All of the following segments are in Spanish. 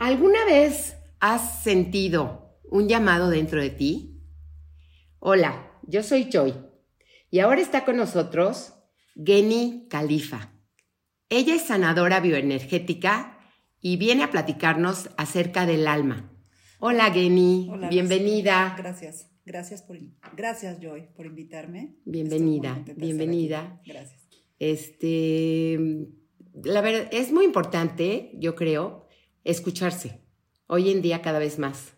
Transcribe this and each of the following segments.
¿Alguna vez has sentido un llamado dentro de ti? Hola, yo soy Joy y ahora está con nosotros Geni Califa. Ella es sanadora bioenergética y viene a platicarnos acerca del alma. Hola Geni, bienvenida. Gracias, gracias por, gracias Joy por invitarme. Bienvenida, bienvenida. Gracias. Este, la verdad es muy importante, yo creo, escucharse, hoy en día cada vez más.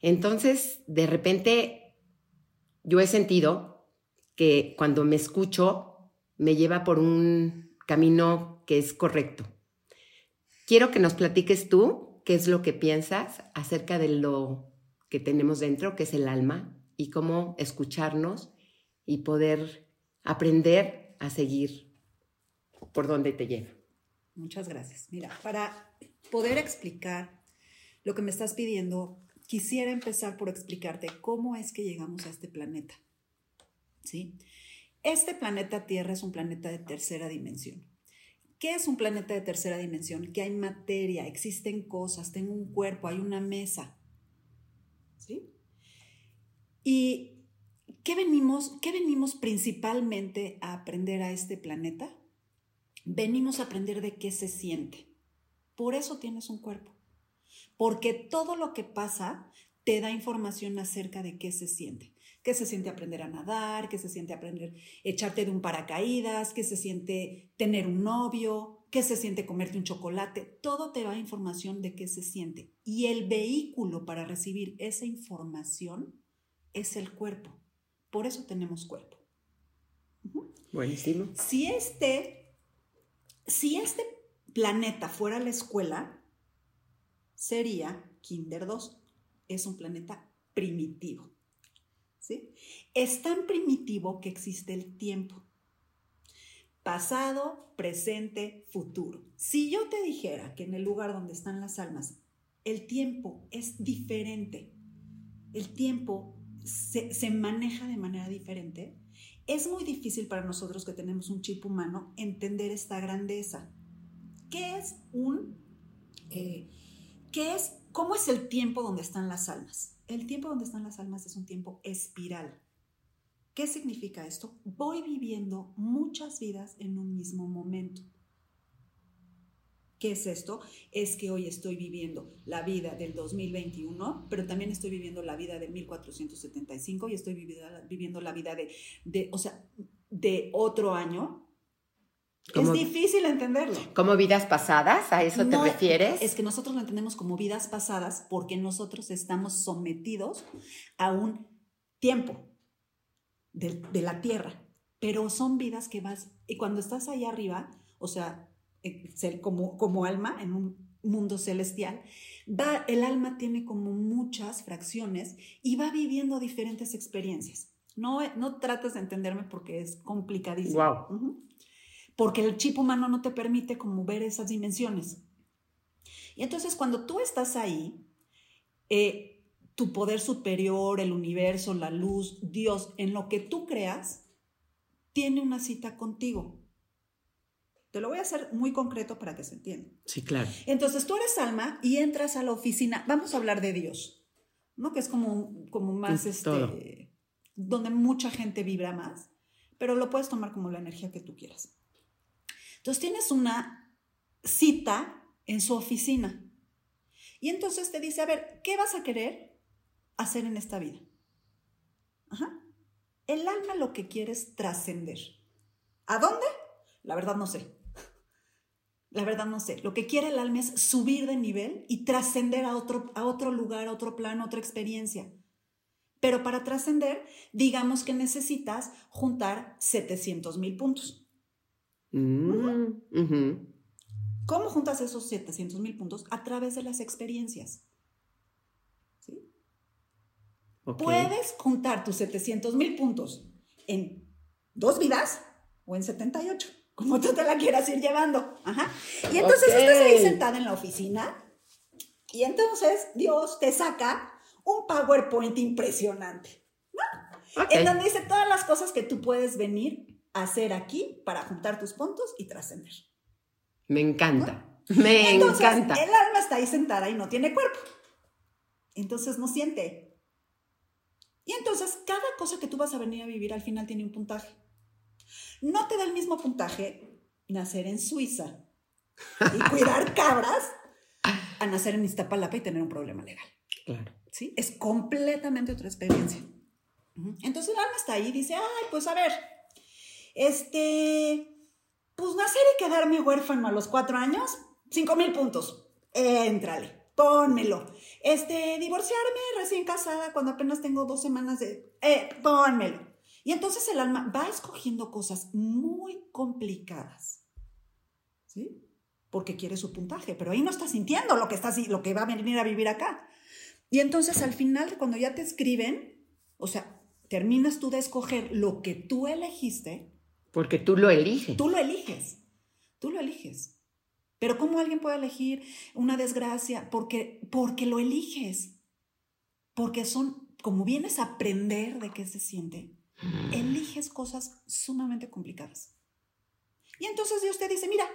Entonces, de repente, yo he sentido que cuando me escucho, me lleva por un camino que es correcto. Quiero que nos platiques tú qué es lo que piensas acerca de lo que tenemos dentro, que es el alma, y cómo escucharnos y poder aprender a seguir por donde te lleva. Muchas gracias. Mira, para poder explicar lo que me estás pidiendo, quisiera empezar por explicarte cómo es que llegamos a este planeta. ¿Sí? Este planeta Tierra es un planeta de tercera dimensión. ¿Qué es un planeta de tercera dimensión? Que hay materia, existen cosas, tengo un cuerpo, hay una mesa. ¿Sí? ¿Y qué venimos, qué venimos principalmente a aprender a este planeta? Venimos a aprender de qué se siente. Por eso tienes un cuerpo. Porque todo lo que pasa te da información acerca de qué se siente. ¿Qué se siente aprender a nadar? ¿Qué se siente aprender echarte de un paracaídas? ¿Qué se siente tener un novio? ¿Qué se siente comerte un chocolate? Todo te da información de qué se siente. Y el vehículo para recibir esa información es el cuerpo. Por eso tenemos cuerpo. Buenísimo. Si este, si este planeta fuera la escuela, sería Kinder 2. Es un planeta primitivo. ¿sí? Es tan primitivo que existe el tiempo. Pasado, presente, futuro. Si yo te dijera que en el lugar donde están las almas, el tiempo es diferente, el tiempo se, se maneja de manera diferente, es muy difícil para nosotros que tenemos un chip humano entender esta grandeza. ¿Qué es un... Eh, ¿Qué es... ¿Cómo es el tiempo donde están las almas? El tiempo donde están las almas es un tiempo espiral. ¿Qué significa esto? Voy viviendo muchas vidas en un mismo momento. ¿Qué es esto? Es que hoy estoy viviendo la vida del 2021, pero también estoy viviendo la vida de 1475 y estoy viviendo la vida de, de o sea, de otro año, es difícil entenderlo. ¿Como vidas pasadas? ¿A eso te refieres? Es que nosotros lo entendemos como vidas pasadas porque nosotros estamos sometidos a un tiempo de, la tierra, pero son vidas que vas, y cuando estás ahí arriba, o sea, como, como alma en un mundo celestial, va, el alma tiene como muchas fracciones y va viviendo diferentes experiencias. No, no trates de entenderme porque es complicadísimo. Wow porque el chip humano no te permite como ver esas dimensiones. Y entonces cuando tú estás ahí, eh, tu poder superior, el universo, la luz, Dios, en lo que tú creas, tiene una cita contigo. Te lo voy a hacer muy concreto para que se entienda. Sí, claro. Entonces tú eres alma y entras a la oficina, vamos a hablar de Dios, ¿no? Que es como, como más, este, donde mucha gente vibra más, pero lo puedes tomar como la energía que tú quieras. Entonces tienes una cita en su oficina. Y entonces te dice, a ver, ¿qué vas a querer hacer en esta vida? Ajá. El alma lo que quiere es trascender. ¿A dónde? La verdad no sé. La verdad no sé. Lo que quiere el alma es subir de nivel y trascender a otro, a otro lugar, a otro plano, a otra experiencia. Pero para trascender, digamos que necesitas juntar 700 mil puntos. Mm, ¿Cómo juntas esos 700 mil puntos? A través de las experiencias. ¿Sí? Puedes juntar tus 700 mil puntos en dos vidas o en 78, como tú te la quieras ir llevando. Ajá. Y entonces estás ahí sentada en la oficina y entonces Dios te saca un PowerPoint impresionante, ¿no? En donde dice todas las cosas que tú puedes venir hacer aquí para juntar tus puntos y trascender. Me encanta. Me Entonces, encanta. El alma está ahí sentada y no tiene cuerpo. Entonces no siente. Y entonces cada cosa que tú vas a venir a vivir al final tiene un puntaje. No te da el mismo puntaje nacer en Suiza y cuidar cabras a nacer en Iztapalapa y tener un problema legal. Claro. ¿sí? Es completamente otra experiencia. Entonces el alma está ahí y dice, ay, pues a ver, este, pues nacer y quedarme huérfano a los cuatro años, cinco mil puntos, éntrale, pónmelo. Este, divorciarme recién casada cuando apenas tengo dos semanas de, eh, pónmelo. Y entonces el alma va escogiendo cosas muy complicadas, ¿sí? Porque quiere su puntaje, pero ahí no está sintiendo lo que, está, lo que va a venir a vivir acá. Y entonces al final, cuando ya te escriben, o sea, terminas tú de escoger lo que tú elegiste, Porque tú lo eliges. tú lo eliges, tú lo eliges. Pero ¿cómo alguien puede elegir una desgracia? Porque, porque lo eliges. Porque son, como vienes a aprender de qué se siente, eliges cosas sumamente complicadas. Y entonces Dios te dice, mira,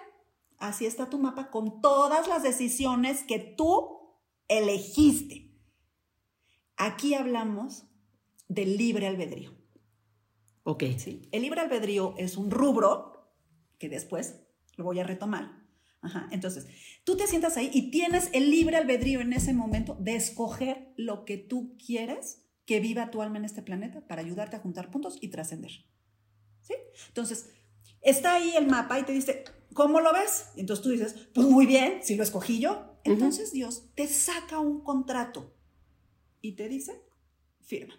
así está tu mapa con todas las decisiones que tú elegiste. Aquí hablamos del libre albedrío. Ok. ¿sí? El libre albedrío es un rubro que después lo voy a retomar. Ajá, Entonces, tú te sientas ahí y tienes el libre albedrío en ese momento de escoger lo que tú quieres que viva tu alma en este planeta para ayudarte a juntar puntos y trascender. ¿Sí? Entonces, está ahí el mapa y te dice, ¿cómo lo ves? Entonces tú dices, pues muy bien, si lo escogí yo. Entonces Dios te saca un contrato y te dice, firma.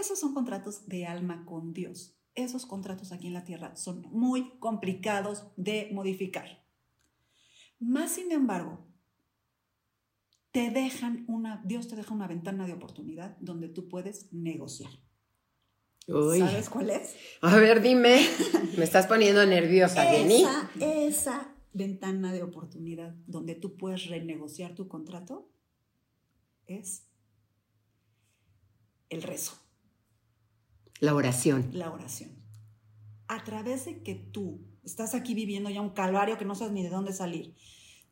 Esos son contratos de alma con Dios. Esos contratos aquí en la tierra son muy complicados de modificar. Más sin embargo, te dejan una, Dios te deja una ventana de oportunidad donde tú puedes negociar. Uy. ¿Sabes cuál es? A ver, dime. Me estás poniendo nerviosa, Jenny. Esa, esa ventana de oportunidad donde tú puedes renegociar tu contrato es el rezo. La oración. la oración. A través de que tú estás aquí viviendo ya un calvario que no sabes ni de dónde salir,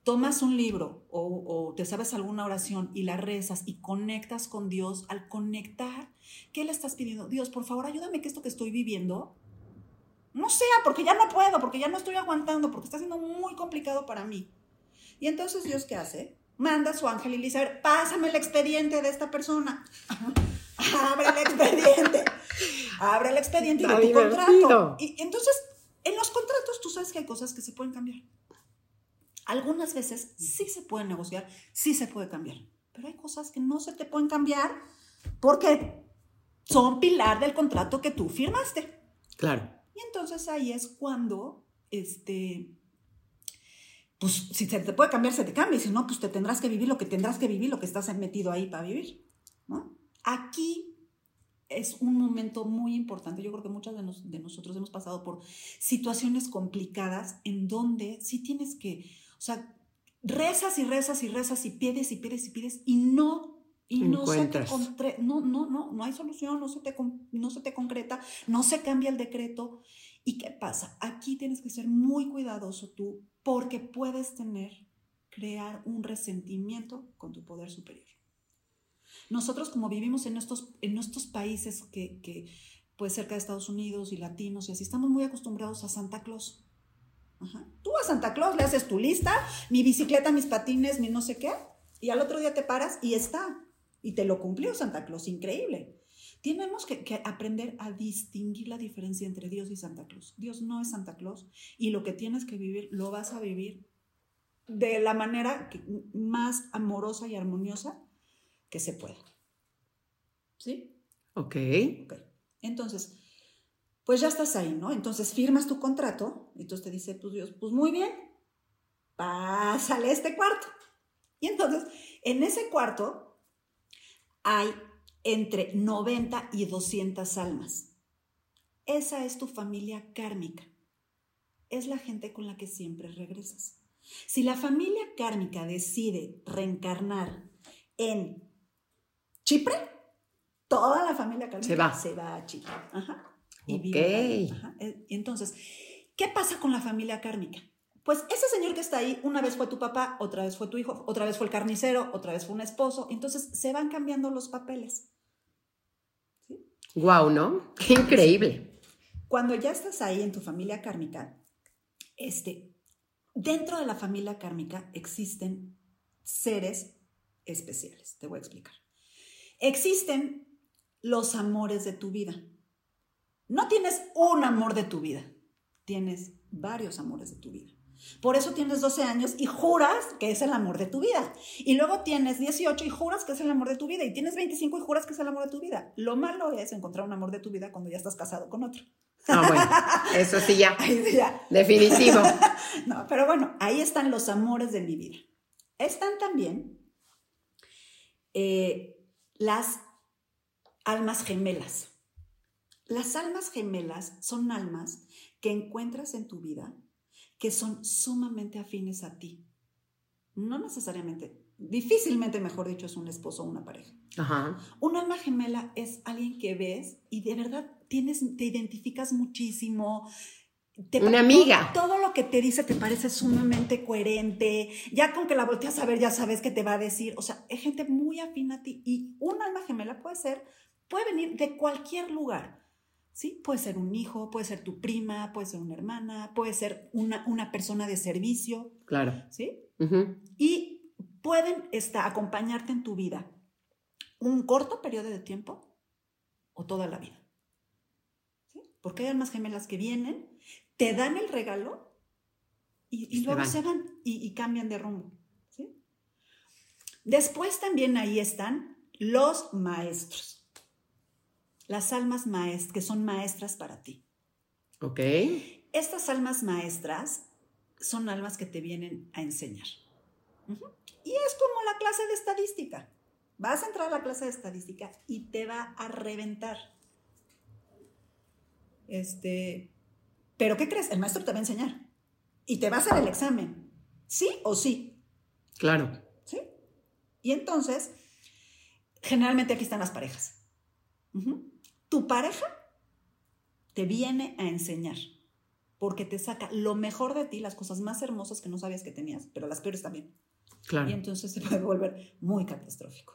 tomas un libro o, te sabes alguna oración y la rezas y conectas con Dios, al conectar, ¿qué le estás pidiendo? Dios, por favor, ayúdame que esto que estoy viviendo no sea porque ya no puedo, porque ya no estoy aguantando, porque está siendo muy complicado para mí. Y entonces Dios, ¿qué hace? Manda a su ángel y dice, a ver, pásame el expediente de esta persona. Abre el expediente. Abre el expediente y ve tu contrato. Y entonces, en los contratos tú sabes que hay cosas que se pueden cambiar. Algunas veces sí se puede negociar, sí se puede cambiar, pero hay cosas que no se te pueden cambiar porque son pilar del contrato que tú firmaste. Claro. Y entonces ahí es cuando, este, pues si se te puede cambiar, se te cambia, y si no, pues te tendrás que vivir lo que tendrás que vivir, lo que estás metido ahí para vivir. ¿no? Aquí es un momento muy importante. Yo creo que muchos de, nos, de nosotros hemos pasado por situaciones complicadas en donde sí tienes que, o sea, rezas y rezas y rezas y pides y pides y pides y no y no se, te contre- no, no, no, no hay solución, no se, te, no se te concreta, no se cambia el decreto. ¿Y qué pasa? Aquí tienes que ser muy cuidadoso tú porque puedes tener, crear un resentimiento con tu poder superior. Nosotros como vivimos en estos, en estos países que, que, pues cerca de Estados Unidos y latinos y así, estamos muy acostumbrados a Santa Claus. Tú a Santa Claus le haces tu lista, mi bicicleta, mis patines, mi no sé qué, y al otro día te paras y está. Y te lo cumplió Santa Claus, increíble. Tenemos que, aprender a distinguir la diferencia entre Dios y Santa Claus. Dios no es Santa Claus y lo que tienes que vivir lo vas a vivir de la manera más amorosa y armoniosa que se pueda. ¿Sí? Ok. Ok. Entonces, pues ya estás ahí, ¿no? Entonces firmas tu contrato, y entonces te dice, pues Dios, pues muy bien, pásale este cuarto. Y entonces, en ese cuarto hay entre 90 y 200 almas. Esa es tu familia kármica. Es la gente con la que siempre regresas. Si la familia kármica decide reencarnar en Chipre, toda la familia kármica Se va. se va a Chipre. Ajá. Y Ok. vive. Ajá. Eh, Entonces, ¿qué pasa con la familia kármica? Pues ese señor que está ahí, una vez fue tu papá, otra vez fue tu hijo, otra vez fue el carnicero, otra vez fue un esposo. Entonces se van cambiando los papeles. ¿Sí? Wow, ¿no? Qué increíble. Cuando ya estás ahí en tu familia kármica, este, dentro de la familia kármica existen seres especiales. Te voy a explicar. Existen los amores de tu vida. No tienes un amor de tu vida, tienes varios amores de tu vida. Por eso tienes 12 años y juras que es el amor de tu vida. Y luego tienes 18 y juras que es el amor de tu vida. Y tienes 25 y juras que es el amor de tu vida. Lo malo es encontrar un amor de tu vida cuando ya estás casado con otro. Ah, bueno, eso sí ya. Definitivo. no, pero bueno, ahí están los amores de mi vida. Están también eh, las almas gemelas. Las almas gemelas son almas que encuentras en tu vida que son sumamente afines a ti. No necesariamente, difícilmente, mejor dicho, es un esposo o una pareja. Ajá. Un alma gemela es alguien que ves y de verdad tienes, te identificas muchísimo. Una amiga. Todo, lo que te dice te parece sumamente coherente. Ya con que la volteas a ver, ya sabes qué te va a decir. O sea, es gente muy afín a ti. Y un alma gemela puede ser, puede venir de cualquier lugar. ¿sí? Puede ser un hijo, puede ser tu prima, puede ser una hermana, puede ser una, una persona de servicio. Claro. ¿Sí? Y pueden estar, acompañarte en tu vida un corto periodo de tiempo o toda la vida. ¿Sí? Porque hay almas gemelas que vienen, te dan el regalo y, luego se van y, y cambian de rumbo. ¿sí? Después también ahí están los maestros las almas maestras, que son maestras para ti. Ok. Estas almas maestras son almas que te vienen a enseñar. Y es como la clase de estadística. Vas a entrar a la clase de estadística y te va a reventar. Este, pero ¿qué crees? El maestro te va a enseñar y te va a hacer el examen. ¿Sí o sí? Claro. ¿Sí? Y entonces, generalmente aquí están las parejas tu pareja te viene a enseñar porque te saca lo mejor de ti, las cosas más hermosas que no sabías que tenías, pero las peores también. Claro. Y entonces se puede volver muy catastrófico.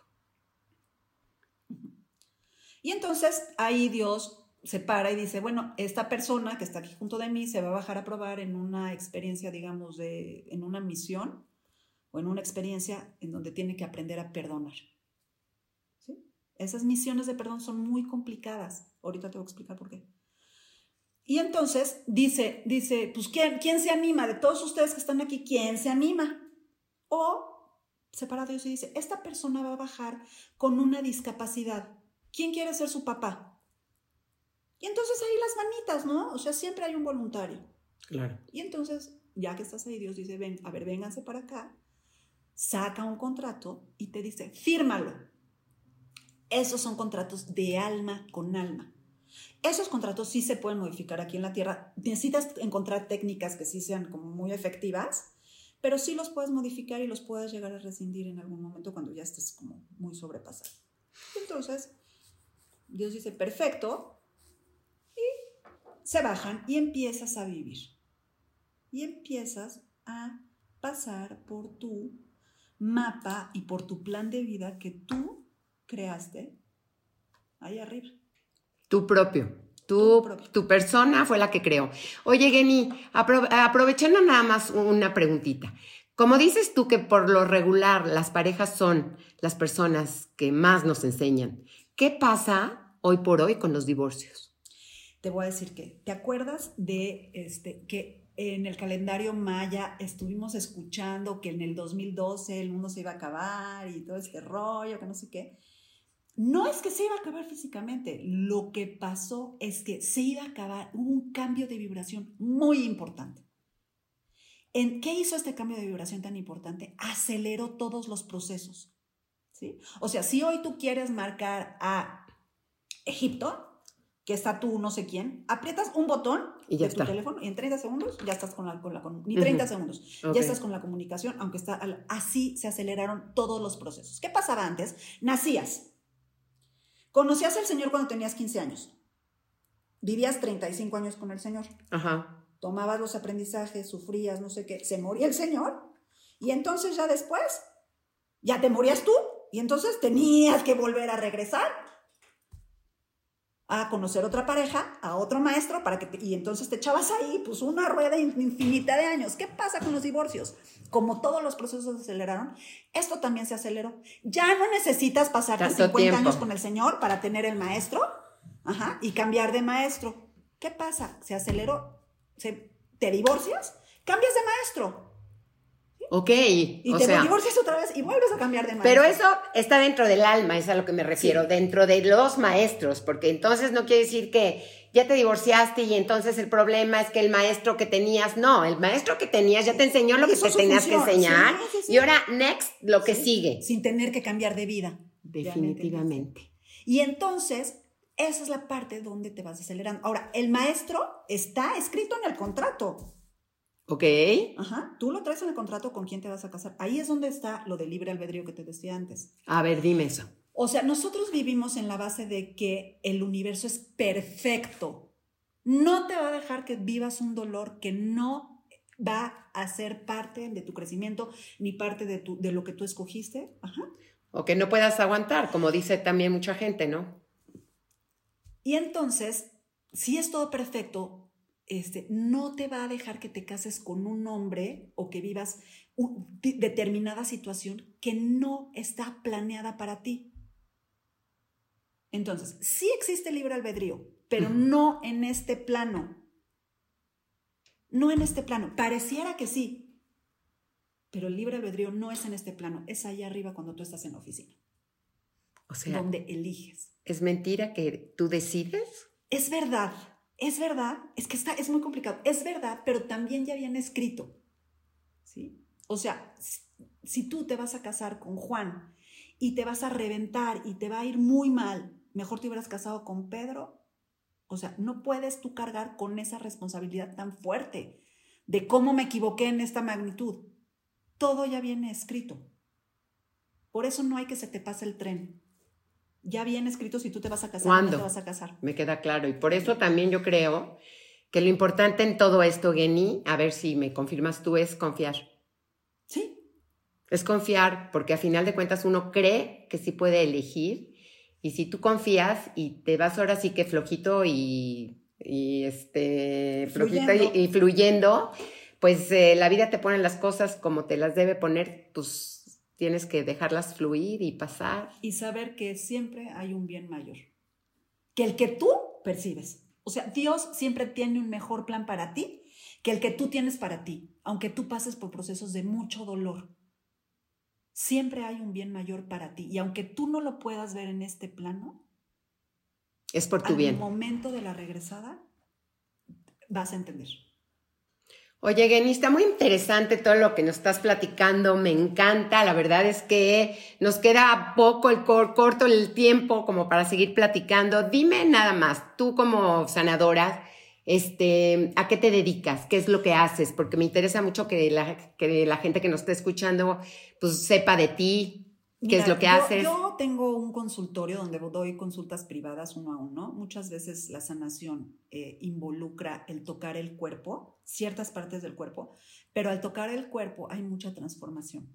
Y entonces ahí Dios se para y dice, bueno, esta persona que está aquí junto de mí se va a bajar a probar en una experiencia, digamos, de, en una misión o en una experiencia en donde tiene que aprender a perdonar. Esas misiones de perdón son muy complicadas. Ahorita te voy a explicar por qué. Y entonces dice, dice, pues ¿quién, ¿quién se anima? De todos ustedes que están aquí, ¿quién se anima? O separa Dios y dice, esta persona va a bajar con una discapacidad. ¿Quién quiere ser su papá? Y entonces ahí las manitas, ¿no? O sea, siempre hay un voluntario. Claro. Y entonces, ya que estás ahí, Dios dice, ven, a ver, vénganse para acá, saca un contrato y te dice, fírmalo. Esos son contratos de alma con alma. Esos contratos sí se pueden modificar aquí en la Tierra. Necesitas encontrar técnicas que sí sean como muy efectivas, pero sí los puedes modificar y los puedes llegar a rescindir en algún momento cuando ya estés como muy sobrepasado. Entonces, Dios dice, perfecto, se bajan y empiezas a vivir. Y empiezas a pasar por tu mapa y por tu plan de vida que tú creaste ahí arriba. Tu propio. Tu, tu, persona fue la que creó. Oye, Geni, aprovechando nada más una preguntita. Como dices tú que por lo regular las parejas son las personas que más nos enseñan, ¿qué pasa hoy por hoy con los divorcios? Te voy a decir que, ¿te acuerdas de este, que en el calendario maya estuvimos escuchando que en el 2012 el mundo se iba a acabar y todo este rollo, que no sé qué? no es que se iba a acabar físicamente, lo que pasó es que se iba a acabar un cambio de vibración muy importante. ¿En qué hizo este cambio de vibración tan importante? Aceleró todos los procesos. ¿sí? O sea, si hoy tú quieres marcar a Egipto, que está tú no sé quién, aprietas un botón y ya de tu teléfono y en 30 segundos ya estás con la, con ni 30 segundos, ya estás con la comunicación, aunque está así se aceleraron todos los procesos. ¿Qué pasaba antes? Nacías, Conocías al Señor cuando tenías 15 años. Vivías 35 años con el Señor. Ajá. tomabas los aprendizajes, sufrías, no sé qué, se moría el Señor y entonces ya después, ya te morías tú y entonces tenías que volver a regresar a conocer otra pareja, a otro maestro, para que y entonces te echabas ahí, pues una rueda infinita de años. ¿Qué pasa con los divorcios? Como todos los procesos se aceleraron, esto también se aceleró. Ya no necesitas pasar 50 años con el Señor para tener el maestro ajá, y cambiar de maestro. ¿Qué pasa? Se aceleró. Se, ¿Te divorcias? Cambias de maestro. Ok. Y te divorcias otra vez y vuelves a cambiar de maestro. Pero eso está dentro del alma, es a lo que me refiero, dentro de los maestros, porque entonces no quiere decir que ya te divorciaste y entonces el problema es que el maestro que tenías, no, el maestro que tenías ya te enseñó lo que te tenías que enseñar y ahora next lo que sigue. Sin tener que cambiar de vida. Definitivamente. Y entonces, esa es la parte donde te vas acelerando. Ahora, el maestro está escrito en el contrato. Ok. Ajá. Tú lo traes en el contrato con quién te vas a casar. Ahí es donde está lo del libre albedrío que te decía antes. A ver, dime eso. O sea, nosotros vivimos en la base de que el universo es perfecto. No te va a dejar que vivas un dolor que no va a ser parte de tu crecimiento ni parte de, tu, de lo que tú escogiste. Ajá. O que no puedas aguantar, como dice también mucha gente, ¿no? Y entonces, si es todo perfecto, este, no te va a dejar que te cases con un hombre o que vivas determinada situación que no está planeada para ti. Entonces, sí existe libre albedrío, pero no en este plano. No en este plano. Pareciera que sí, pero el libre albedrío no es en este plano, es allá arriba cuando tú estás en la oficina. O sea, donde eliges. ¿Es mentira que tú decides? Es verdad es verdad, es que está, es muy complicado, es verdad, pero también ya viene escrito. ¿sí? O sea, si tú te vas a casar con Juan y te vas a reventar y te va a ir muy mal, mejor te hubieras casado con Pedro. O sea, no puedes tú cargar con esa responsabilidad tan fuerte de cómo me equivoqué en esta magnitud. Todo ya viene escrito. Por eso no hay que se te pase el tren ya viene escrito si tú te vas a casar ¿Cuándo? no te vas a casar. Me queda claro. Y por eso también yo creo que lo importante en todo esto, Geni, a ver si me confirmas tú, es confiar. Sí. Es confiar, porque a final de cuentas uno cree que sí puede elegir. Y si tú confías y te vas ahora sí que flojito y, este, flojito Y, fluyendo, pues eh, la vida te pone las cosas como te las debe poner, pues Tienes que dejarlas fluir y pasar. Y saber que siempre hay un bien mayor, que el que tú percibes. O sea, Dios siempre tiene un mejor plan para ti que el que tú tienes para ti, aunque tú pases por procesos de mucho dolor. Siempre hay un bien mayor para ti. Y aunque tú no lo puedas ver en este plano, es por tu bien. En el momento de la regresada, vas a entender. Oye, Geni, está muy interesante todo lo que nos estás platicando, me encanta, la verdad es que nos queda poco el corto el tiempo como para seguir platicando. Dime nada más, tú como sanadora, este, ¿a qué te dedicas? ¿Qué es lo que haces? Porque me interesa mucho que la, que la gente que nos esté escuchando pues sepa de ti, ¿Qué es lo que haces? Yo tengo un consultorio donde doy consultas privadas uno a uno. Muchas veces la sanación eh, involucra el tocar el cuerpo, ciertas partes del cuerpo, pero al tocar el cuerpo hay mucha transformación.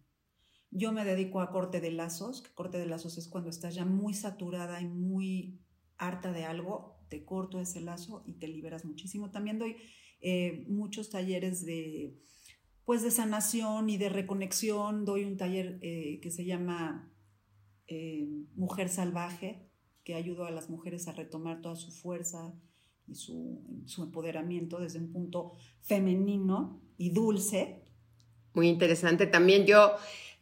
Yo me dedico a corte de lazos, que corte de lazos es cuando estás ya muy saturada y muy harta de algo, te corto ese lazo y te liberas muchísimo. También doy eh, muchos talleres de pues de sanación y de reconexión. Doy un taller eh, que se llama eh, Mujer Salvaje, que ayuda a las mujeres a retomar toda su fuerza y su, su empoderamiento desde un punto femenino y dulce. Muy interesante. También yo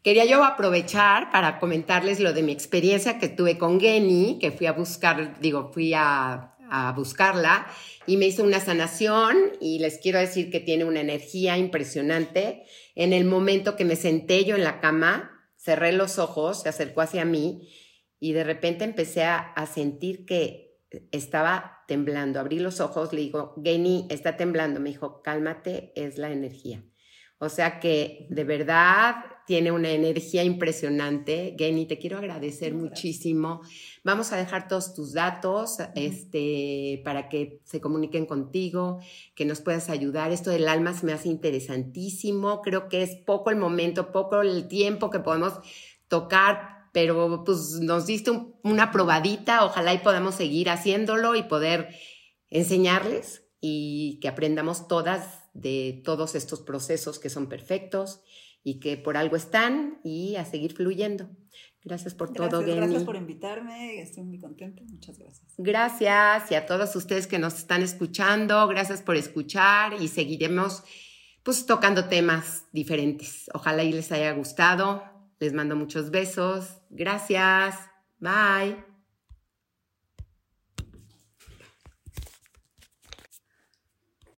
quería yo aprovechar para comentarles lo de mi experiencia que tuve con Geni, que fui a buscar, digo, fui a a buscarla y me hizo una sanación y les quiero decir que tiene una energía impresionante. En el momento que me senté yo en la cama, cerré los ojos, se acercó hacia mí y de repente empecé a, sentir que estaba temblando. Abrí los ojos, le digo, Geni, está temblando. Me dijo, cálmate, es la energía. O sea que de verdad tiene una energía impresionante. Geni, te quiero agradecer muchísimo. Vamos a dejar todos tus datos este, para que se comuniquen contigo, que nos puedas ayudar. Esto del alma se me hace interesantísimo. Creo que es poco el momento, poco el tiempo que podemos tocar, pero pues nos diste una probadita. Ojalá y podamos seguir haciéndolo y poder enseñarles y que aprendamos todas de todos estos procesos que son perfectos y que por algo están y a seguir fluyendo. Gracias por todo, Geni. Gracias por invitarme, estoy muy contenta, muchas gracias. Gracias y a todos ustedes que nos están escuchando, gracias por escuchar y seguiremos pues tocando temas diferentes. Ojalá y les haya gustado. Les mando muchos besos. Gracias. Bye.